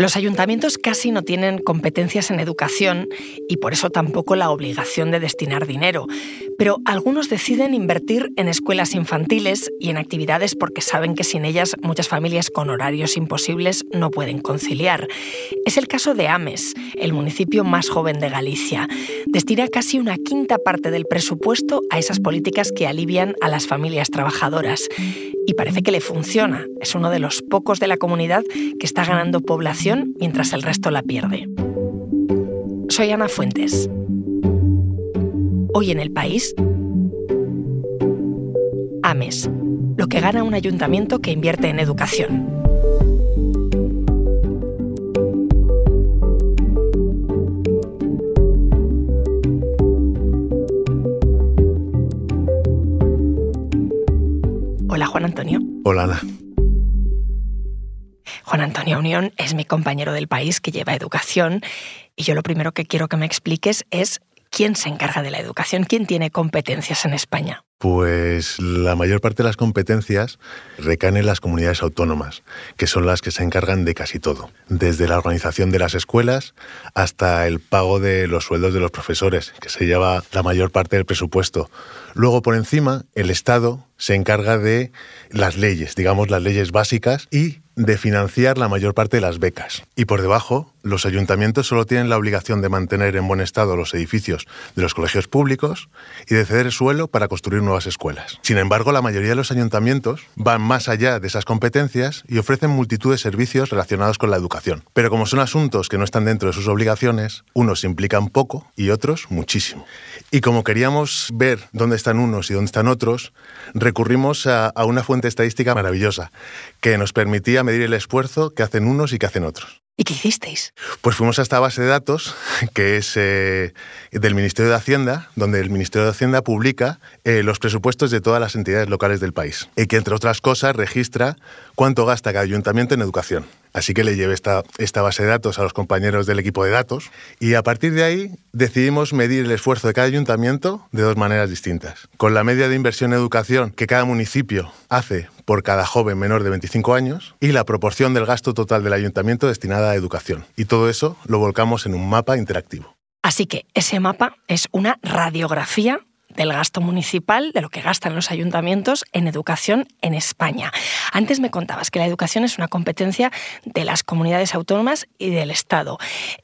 Los ayuntamientos casi no tienen competencias en educación y por eso tampoco la obligación de destinar dinero, pero algunos deciden invertir en escuelas infantiles y en actividades porque saben que sin ellas muchas familias con horarios imposibles no pueden conciliar. Es el caso de Ames, el municipio más joven de Galicia. Destina casi una quinta parte del presupuesto a esas políticas que alivian a las familias trabajadoras. Y parece que le funciona. Es uno de los pocos de la comunidad que está ganando población mientras el resto la pierde. Soy Ana Fuentes. Hoy en el país, AMES, lo que gana un ayuntamiento que invierte en educación. Hola Juan Antonio. Hola Ana. Juan Antonio Unión es mi compañero del país que lleva educación y yo lo primero que quiero que me expliques es quién se encarga de la educación, quién tiene competencias en España. Pues la mayor parte de las competencias recaen en las comunidades autónomas, que son las que se encargan de casi todo, desde la organización de las escuelas hasta el pago de los sueldos de los profesores, que se lleva la mayor parte del presupuesto. Luego, por encima, el Estado se encarga de las leyes, digamos las leyes básicas, y de financiar la mayor parte de las becas. Y por debajo, los ayuntamientos solo tienen la obligación de mantener en buen estado los edificios de los colegios públicos y de ceder suelo para construir nuevas escuelas. Sin embargo, la mayoría de los ayuntamientos van más allá de esas competencias y ofrecen multitud de servicios relacionados con la educación. Pero como son asuntos que no están dentro de sus obligaciones, unos implican poco y otros muchísimo. Y como queríamos ver dónde están unos y dónde están otros, recurrimos a, a una fuente estadística maravillosa que nos permitía medir el esfuerzo que hacen unos y que hacen otros. ¿Y qué hicisteis? Pues fuimos a esta base de datos que es eh, del Ministerio de Hacienda, donde el Ministerio de Hacienda publica eh, los presupuestos de todas las entidades locales del país y que, entre otras cosas, registra cuánto gasta cada ayuntamiento en educación. Así que le llevé esta, esta base de datos a los compañeros del equipo de datos y a partir de ahí decidimos medir el esfuerzo de cada ayuntamiento de dos maneras distintas. Con la media de inversión en educación que cada municipio hace por cada joven menor de 25 años y la proporción del gasto total del ayuntamiento destinada a educación. Y todo eso lo volcamos en un mapa interactivo. Así que ese mapa es una radiografía del gasto municipal, de lo que gastan los ayuntamientos en educación en España. Antes me contabas que la educación es una competencia de las comunidades autónomas y del Estado.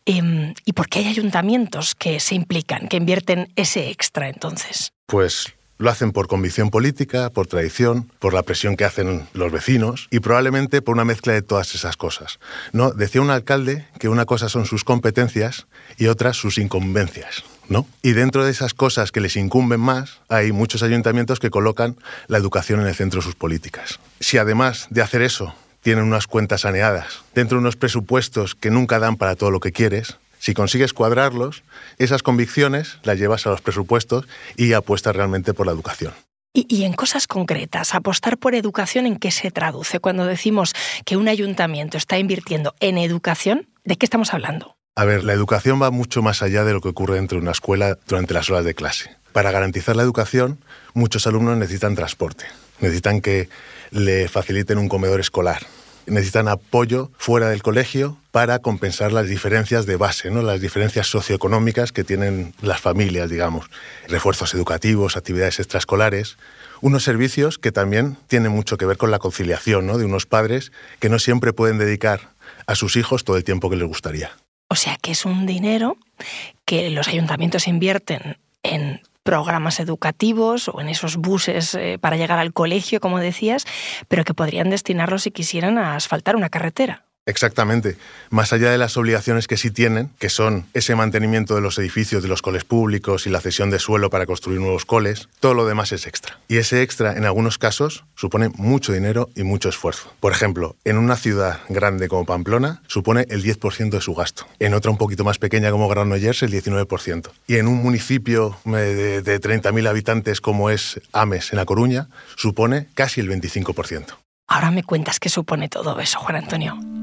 Em, ¿Y por qué hay ayuntamientos que se implican, que invierten ese extra entonces? Pues lo hacen por convicción política, por tradición, por la presión que hacen los vecinos y probablemente por una mezcla de todas esas cosas. ¿no? Decía un alcalde que una cosa son sus competencias y otra sus incumbencias. Y dentro de esas cosas que les incumben más, hay muchos ayuntamientos que colocan la educación en el centro de sus políticas. Si además de hacer eso tienen unas cuentas saneadas, dentro de unos presupuestos que nunca dan para todo lo que quieres, si consigues cuadrarlos, esas convicciones las llevas a los presupuestos y apuestas realmente por la educación. Y, en cosas concretas, apostar por educación, ¿en qué se traduce? Cuando decimos que un ayuntamiento está invirtiendo en educación, ¿de qué estamos hablando? A ver, la educación va mucho más allá de lo que ocurre dentro de una escuela durante las horas de clase. Para garantizar la educación, muchos alumnos necesitan transporte, necesitan que le faciliten un comedor escolar, necesitan apoyo fuera del colegio para compensar las diferencias de base, ¿no? las diferencias socioeconómicas que tienen las familias, digamos, refuerzos educativos, actividades extraescolares, unos servicios que también tienen mucho que ver con la conciliación ¿no? de unos padres que no siempre pueden dedicar a sus hijos todo el tiempo que les gustaría. O sea que es un dinero que los ayuntamientos invierten en programas educativos o en esos buses eh, para llegar al colegio, como decías, pero que podrían destinarlos si quisieran a asfaltar una carretera. Exactamente. Más allá de las obligaciones que sí tienen, que son ese mantenimiento de los edificios de los coles públicos y la cesión de suelo para construir nuevos coles, todo lo demás es extra. Y ese extra, en algunos casos, supone mucho dinero y mucho esfuerzo. Por ejemplo, en una ciudad grande como Pamplona, supone el 10% de su gasto. En otra un poquito más pequeña como Granollers, el 19%. Y en un municipio de, de 30.000 habitantes como es Ames, en La Coruña, supone casi el 25%. Ahora me cuentas qué supone todo eso, Juan Antonio.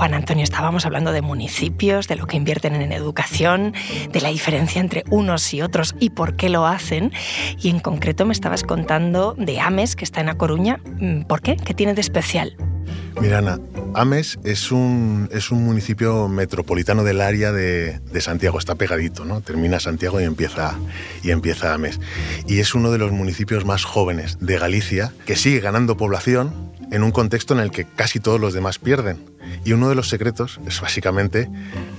Juan Antonio, estábamos hablando de municipios, de lo que invierten en educación, de la diferencia entre unos y otros y por qué lo hacen. Y en concreto me estabas contando de Ames, que está en A Coruña. Mm, ¿Por qué? ¿Qué tiene de especial? Mirana, Ames es un, es un municipio metropolitano del área de, Santiago, está pegadito, ¿no? Termina Santiago y empieza, y empieza Ames. Y es uno de los municipios más jóvenes de Galicia que sigue ganando población en un contexto en el que casi todos los demás pierden. Y uno de los secretos es básicamente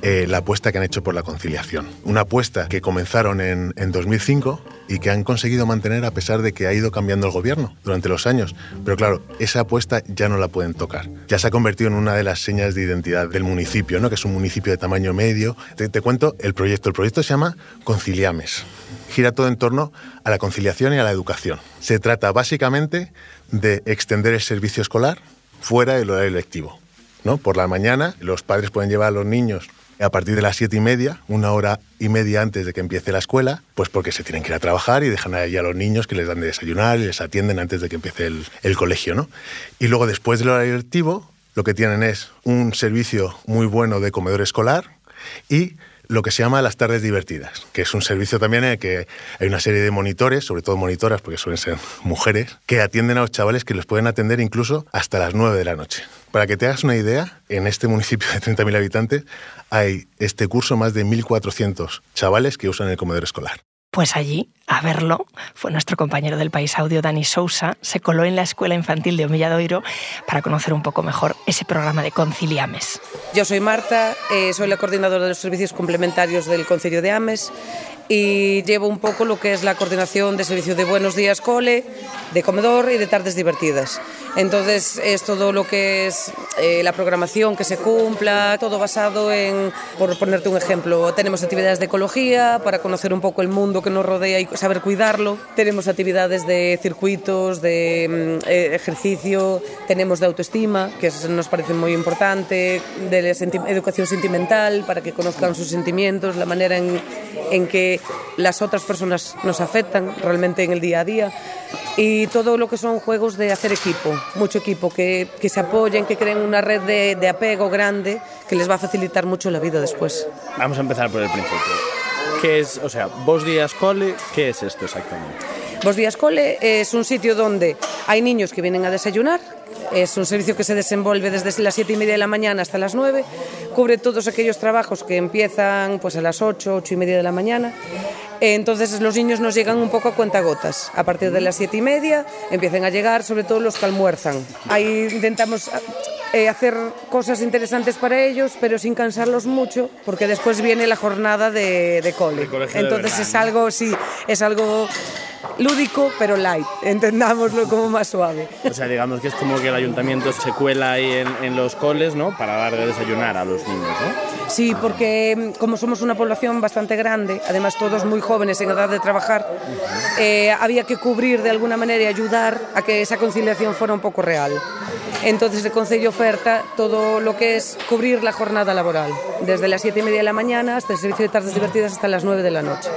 eh, la apuesta que han hecho por la conciliación. Una apuesta que comenzaron en, en 2005 y que han conseguido mantener a pesar de que ha ido cambiando el gobierno durante los años. Pero claro, esa apuesta ya no la pueden tocar. Ya se ha convertido en una de las señas de identidad del municipio, ¿no? que es un municipio de tamaño medio. Te, te cuento el proyecto. El proyecto se llama Conciliames. Gira todo en torno a la conciliación y a la educación. Se trata básicamente de extender el servicio escolar fuera del horario lectivo. ¿No? Por la mañana los padres pueden llevar a los niños a partir de las siete y media, una hora y media antes de que empiece la escuela, pues porque se tienen que ir a trabajar y dejan ahí a los niños que les dan de desayunar y les atienden antes de que empiece el, colegio. ¿no? Y luego después del horario lectivo, lo que tienen es un servicio muy bueno de comedor escolar y lo que se llama las tardes divertidas, que es un servicio también en el que hay una serie de monitores, sobre todo monitoras, porque suelen ser mujeres, que atienden a los chavales que les pueden atender incluso hasta las 9 de la noche. Para que te hagas una idea, en este municipio de 30.000 habitantes hay este curso más de 1.400 chavales que usan el comedor escolar. Pues allí, a verlo, fue nuestro compañero del País Audio, Dani Sousa, se coló en la Escuela Infantil de Omilladoiro para conocer un poco mejor ese programa de Conciliames. Yo soy Marta, eh, soy la coordinadora de los servicios complementarios del Concilio de Ames y llevo un poco lo que es la coordinación de servicio de buenos días cole, de comedor y de tardes divertidas. Entonces es todo lo que es eh, la programación que se cumpla, todo basado en, por ponerte un ejemplo, tenemos actividades de ecología para conocer un poco el mundo que nos rodea y saber cuidarlo, tenemos actividades de circuitos, de mm, eh, ejercicio, tenemos de autoestima, que nos parece muy importante, de educación sentimental para que conozcan sus sentimientos, la manera en, en que las otras personas nos afectan realmente en el día a día y todo lo que son juegos de hacer equipo, mucho equipo, que, que se apoyen, que creen una red de, de, apego grande que les va a facilitar mucho la vida después. Vamos a empezar por el principio. ¿Qué es, o sea, Vos Días Cole, qué es esto exactamente? Vos Días Cole es un sitio donde hay niños que vienen a desayunar, es un servicio que se desenvuelve desde las 7 y media de la mañana hasta las 9, cubre todos aquellos trabajos que empiezan pues, a las 8, 8 y media de la mañana. Entonces los niños nos llegan un poco a cuentagotas. A partir de las 7 y media empiezan a llegar, sobre todo los que almuerzan. Ahí intentamos eh, hacer cosas interesantes para ellos, pero sin cansarlos mucho, porque después viene la jornada de, de cole. Entonces es algo, sí, es algo lúdico pero light, entendámoslo como más suave. O sea, digamos que es como que el ayuntamiento se cuela ahí en, en los coles, ¿no? Para dar de desayunar a los niños, ¿no? Sí, porque mm, como somos una población bastante grande, además todos muy jóvenes en edad de trabajar, eh, había que cubrir de alguna manera y ayudar a que esa conciliación fuera un poco real. Entonces el Consejo oferta todo lo que es cubrir la jornada laboral, desde las 7 y media de la mañana hasta el servicio de tardes divertidas hasta las 9 de la noche.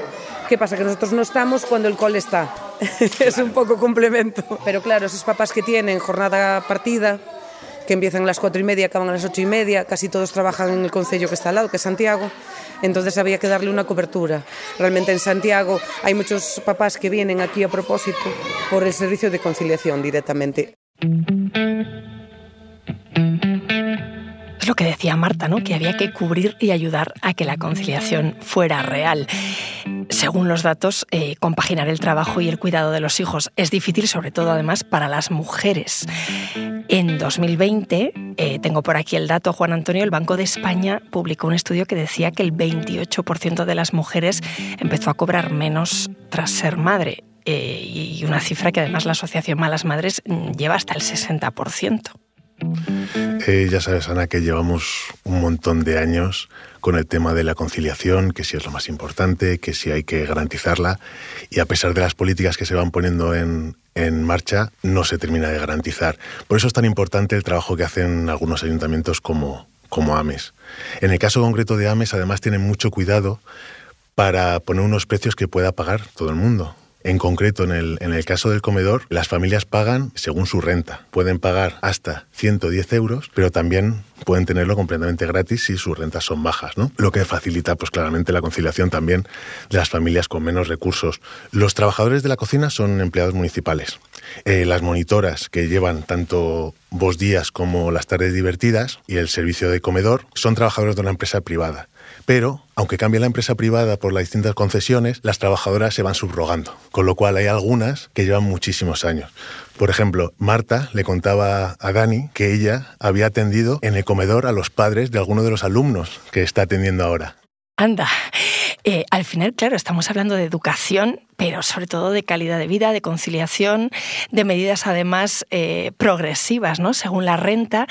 ¿Qué pasa? Que nosotros no estamos cuando el cole está. es un poco complemento. Pero claro, esos papás que tienen jornada partida, que empiezan a las cuatro y media, acaban a las ocho y media, casi todos trabajan en el concello que está al lado, que es Santiago, entonces había que darle una cobertura. Realmente en Santiago hay muchos papás que vienen aquí a propósito por el servicio de conciliación directamente. Es lo que decía Marta, ¿no? Que había que cubrir y ayudar a que la conciliación fuera real. Según los datos, eh, compaginar el trabajo y el cuidado de los hijos es difícil, sobre todo además para las mujeres. En 2020, eh, tengo por aquí el dato, Juan Antonio, el Banco de España publicó un estudio que decía que el 28% de las mujeres empezó a cobrar menos tras ser madre. Eh, y una cifra que además la Asociación Malas Madres mm, lleva hasta el 60%. Eh, ya sabes, Ana, que llevamos un montón de años con el tema de la conciliación, que si es lo más importante, que si hay que garantizarla, y a pesar de las políticas que se van poniendo en, en marcha, no se termina de garantizar. Por eso es tan importante el trabajo que hacen algunos ayuntamientos como, como AMES. En el caso concreto de AMES, además, tienen mucho cuidado para poner unos precios que pueda pagar todo el mundo En concreto, en el, en el caso del comedor, las familias pagan según su renta. Pueden pagar hasta 110 euros, pero también pueden tenerlo completamente gratis si sus rentas son bajas, ¿no? Lo que facilita, pues claramente, la conciliación también de las familias con menos recursos. Los trabajadores de la cocina son empleados municipales. Eh, las monitoras que llevan tanto vos días como las tardes divertidas y el servicio de comedor son trabajadores de una empresa privada. Pero, aunque cambie la empresa privada por las distintas concesiones, las trabajadoras se van subrogando, con lo cual hay algunas que llevan muchísimos años. Por ejemplo, Marta le contaba a Dani que ella había atendido en el comedor a los padres de alguno de los alumnos que está atendiendo ahora. Anda, eh, al final, claro, estamos hablando de educación, pero sobre todo de calidad de vida, de conciliación, de medidas además eh, progresivas, ¿no? Según la renta.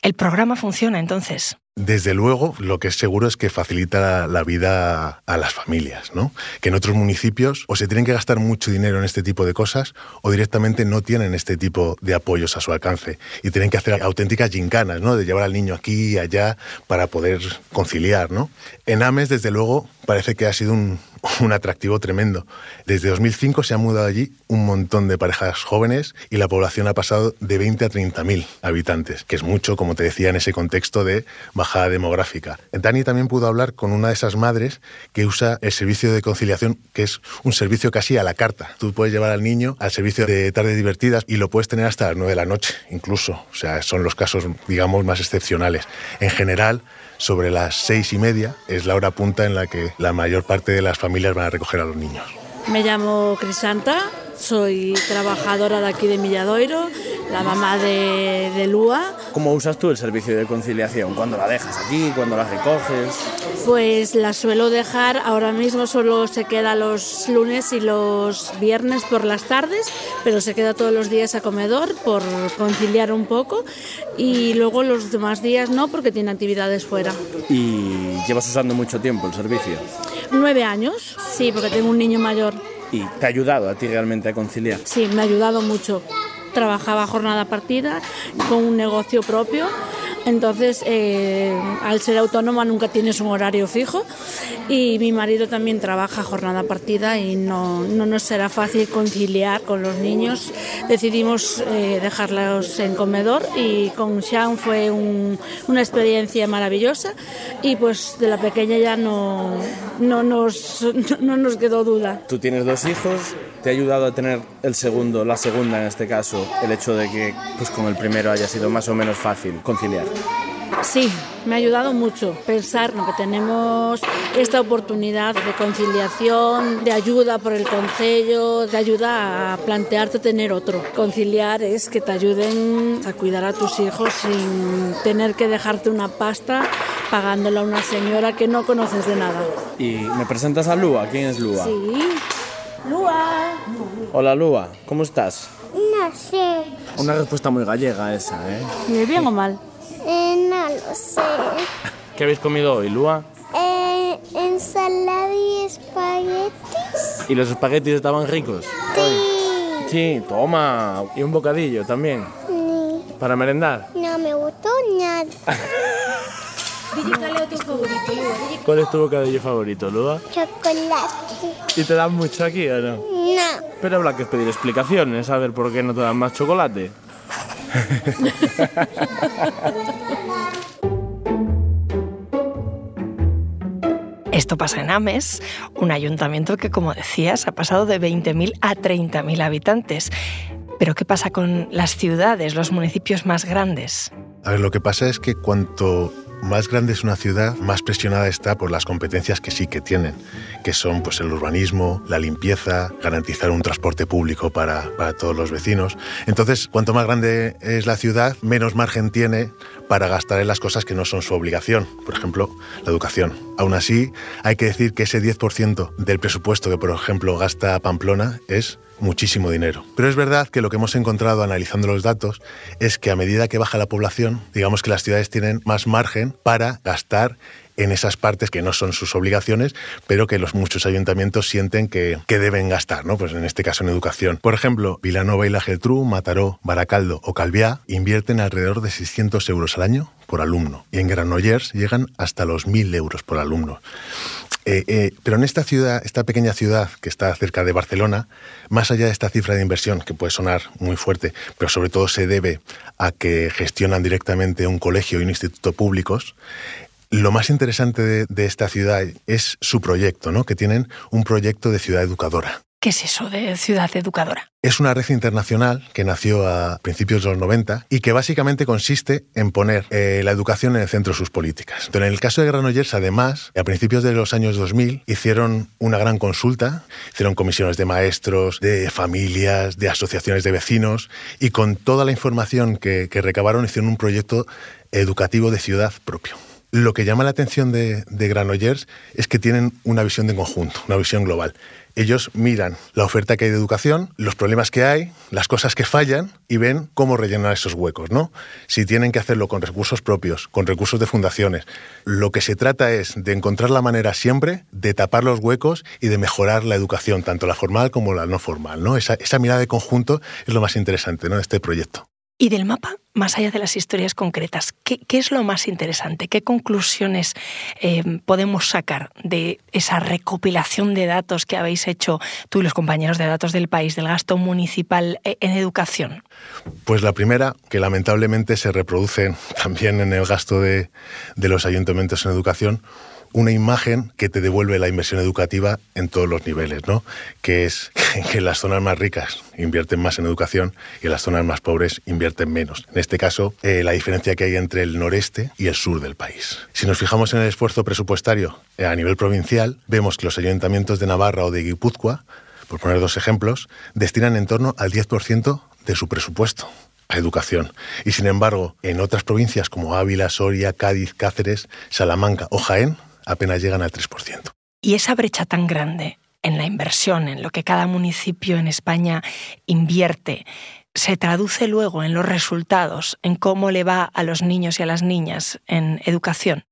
El programa funciona entonces. Desde luego, lo que es seguro es que facilita la, vida a las familias, ¿no? Que en otros municipios o se tienen que gastar mucho dinero en este tipo de cosas o directamente no tienen este tipo de apoyos a su alcance y tienen que hacer auténticas gincanas, ¿no? De llevar al niño aquí y allá para poder conciliar, ¿no? En Ames, desde luego, parece que ha sido un, un atractivo tremendo. Desde 2005 se han mudado allí un montón de parejas jóvenes y la población ha pasado de 20 a 30 mil habitantes, que es mucho, como te decía, en ese contexto de bajada demográfica. Dani también pudo hablar con una de esas madres que usa el servicio de conciliación, que es un servicio casi a la carta. Tú puedes llevar al niño al servicio de tardes divertidas y lo puedes tener hasta las 9 de la noche, incluso. O sea, son los casos, digamos, más excepcionales. En general, sobre las seis y media es la hora punta en la que la mayor parte de las familias van a recoger a los niños. Me llamo Crisanta, soy trabajadora de aquí de Milladoiro, la mamá de, de, Lua. ¿Cómo usas tú el servicio de conciliación? ¿Cuándo la dejas aquí? ¿Cuándo la recoges? Pues la suelo dejar, ahora mismo solo se queda los lunes y los viernes por las tardes, pero se queda todos los días a comedor por conciliar un poco y luego los demás días no porque tiene actividades fuera. ¿Y llevas usando mucho tiempo el servicio? Nueve años, sí, porque tengo un niño mayor. ¿Y te ha ayudado a ti realmente a conciliar? Sí, me ha ayudado mucho. Trabajaba jornada partida con un negocio propio entonces, eh, al ser autónoma nunca tienes un horario fijo y mi marido también trabaja jornada partida y no, no nos será fácil conciliar con los niños. Decidimos eh, dejarlos en comedor y con Sean fue un, una experiencia maravillosa y pues de la pequeña ya no, no, nos, no nos quedó duda. Tú tienes dos hijos, ¿te ha ayudado a tener el segundo, la segunda en este caso, el hecho de que pues con el primero haya sido más o menos fácil conciliar? Sí, me ha ayudado mucho pensar que tenemos esta oportunidad de conciliación, de ayuda por el consejo, de ayuda a plantearte tener otro. Conciliar es que te ayuden a cuidar a tus hijos sin tener que dejarte una pasta pagándola a una señora que no conoces de nada. ¿Y me presentas a Lua? ¿Quién es Lua? Sí, Lua. Hola Lua, ¿cómo estás? No sé. Una respuesta muy gallega esa, ¿eh? ¿Bien o mal? No lo sé. ¿Qué habéis comido hoy, Lua? Eh, ensalada y espaguetis. ¿Y los espaguetis estaban ricos? Sí. Sí, toma. ¿Y un bocadillo también? Sí. ¿Para merendar? No me gustó nada. ¿Cuál es tu bocadillo favorito, Lua? Chocolate. ¿Y te dan mucho aquí o no? No. Pero habrá que pedir explicaciones, a ver por qué no te dan más chocolate. Esto pasa en Ames, un ayuntamiento que, como decías, ha pasado de 20.000 a 30.000 habitantes. Pero ¿qué pasa con las ciudades, los municipios más grandes? A ver, lo que pasa es que cuanto más grande es una ciudad, más presionada está por las competencias que sí que tienen, que son pues, el urbanismo, la limpieza, garantizar un transporte público para, para todos los vecinos. Entonces, cuanto más grande es la ciudad, menos margen tiene para gastar en las cosas que no son su obligación, por ejemplo, la educación. Aún así, hay que decir que ese 10% del presupuesto que, por ejemplo, gasta Pamplona es muchísimo dinero. Pero es verdad que lo que hemos encontrado analizando los datos es que a medida que baja la población, digamos que las ciudades tienen más margen para gastar en esas partes que no son sus obligaciones, pero que los muchos ayuntamientos sienten que, que, deben gastar, ¿no? Pues en este caso en educación. Por ejemplo, Vilanova y la Geltrú, Mataró, Baracaldo o Calviá invierten alrededor de 600 euros al año por alumno y en Granollers llegan hasta los 1.000 euros por alumno. Eh, eh, pero en esta ciudad, esta pequeña ciudad que está cerca de Barcelona, más allá de esta cifra de inversión, que puede sonar muy fuerte, pero sobre todo se debe a que gestionan directamente un colegio y un instituto públicos, lo más interesante de, de, esta ciudad es su proyecto, ¿no? que tienen un proyecto de ciudad educadora. ¿Qué es eso de ciudad educadora? Es una red internacional que nació a principios de los 90 y que básicamente consiste en poner eh, la educación en el centro de sus políticas. Pero en el caso de Granollers, además, a principios de los años 2000 hicieron una gran consulta, hicieron comisiones de maestros, de familias, de asociaciones de vecinos y con toda la información que, que recabaron hicieron un proyecto educativo de ciudad propio. Lo que llama la atención de, Granollers es que tienen una visión de conjunto, una visión global. Ellos miran la oferta que hay de educación, los problemas que hay, las cosas que fallan y ven cómo rellenar esos huecos, ¿no? Si tienen que hacerlo con recursos propios, con recursos de fundaciones, lo que se trata es de encontrar la manera siempre de tapar los huecos y de mejorar la educación, tanto la formal como la no formal, ¿no? Esa, esa mirada de conjunto es lo más interesante, ¿no? de este proyecto. Y del mapa, más allá de las historias concretas, ¿qué, es lo más interesante? ¿Qué conclusiones eh, podemos sacar de esa recopilación de datos que habéis hecho tú y los compañeros de datos del país, del gasto municipal eh, en educación? Pues la primera, que lamentablemente se reproduce también en el gasto de los ayuntamientos en educación, una imagen que te devuelve la inversión educativa en todos los niveles, ¿no? Que es que las zonas más ricas invierten más en educación y las zonas más pobres invierten menos. En este caso, eh, la diferencia que hay entre el noreste y el sur del país. Si nos fijamos en el esfuerzo presupuestario eh, a nivel provincial, vemos que los ayuntamientos de Navarra o de Guipúzcoa, por poner dos ejemplos, destinan en torno al 10% de su presupuesto a educación. Y sin embargo, en otras provincias como Ávila, Soria, Cádiz, Cáceres, Salamanca o Jaén, apenas llegan al 3%. Y esa brecha tan grande en la inversión, en lo que cada municipio en España invierte, se traduce luego en los resultados, en cómo le va a los niños y a las niñas en educación.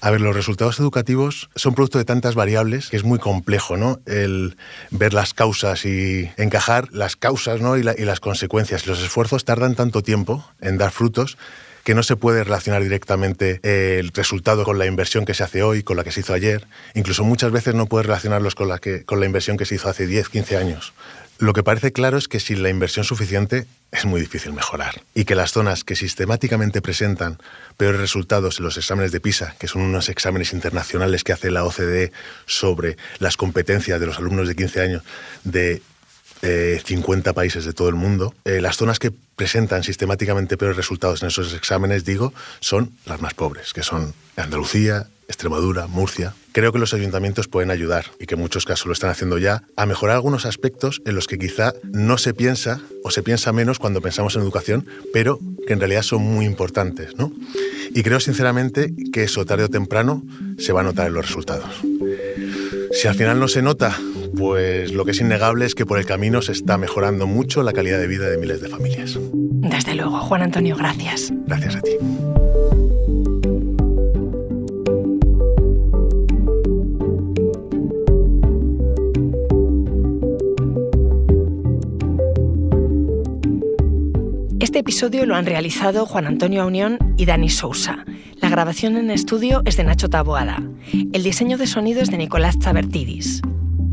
A ver, los resultados educativos son producto de tantas variables que es muy complejo, ¿no? El ver las causas y encajar las causas, ¿no? Y, la, y las consecuencias. Los esfuerzos tardan tanto tiempo en dar frutos que no se puede relacionar directamente el resultado con la inversión que se hace hoy, con la que se hizo ayer. Incluso muchas veces no puedes relacionarlos con la, con la inversión que se hizo hace 10, 15 años. Lo que parece claro es que sin la inversión suficiente es muy difícil mejorar y que las zonas que sistemáticamente presentan peores resultados en los exámenes de PISA, que son unos exámenes internacionales que hace la OCDE sobre las competencias de los alumnos de 15 años de eh, 50 países de todo el mundo, eh, las zonas que presentan sistemáticamente peores resultados en esos exámenes, digo, son las más pobres, que son Andalucía, Extremadura, Murcia. Creo que los ayuntamientos pueden ayudar, y que en muchos casos lo están haciendo ya, a mejorar algunos aspectos en los que quizá no se piensa o se piensa menos cuando pensamos en educación, pero que en realidad son muy importantes. ¿no? Y creo sinceramente que eso tarde o temprano se va a notar en los resultados. Si al final no se nota, pues lo que es innegable es que por el camino se está mejorando mucho la calidad de vida de miles de familias. Desde luego, Juan Antonio, gracias. Gracias a ti. Este episodio lo han realizado Juan Antonio Unión y Dani Sousa. La grabación en estudio es de Nacho Taboada. El diseño de sonido es de Nicolás Chabertidis.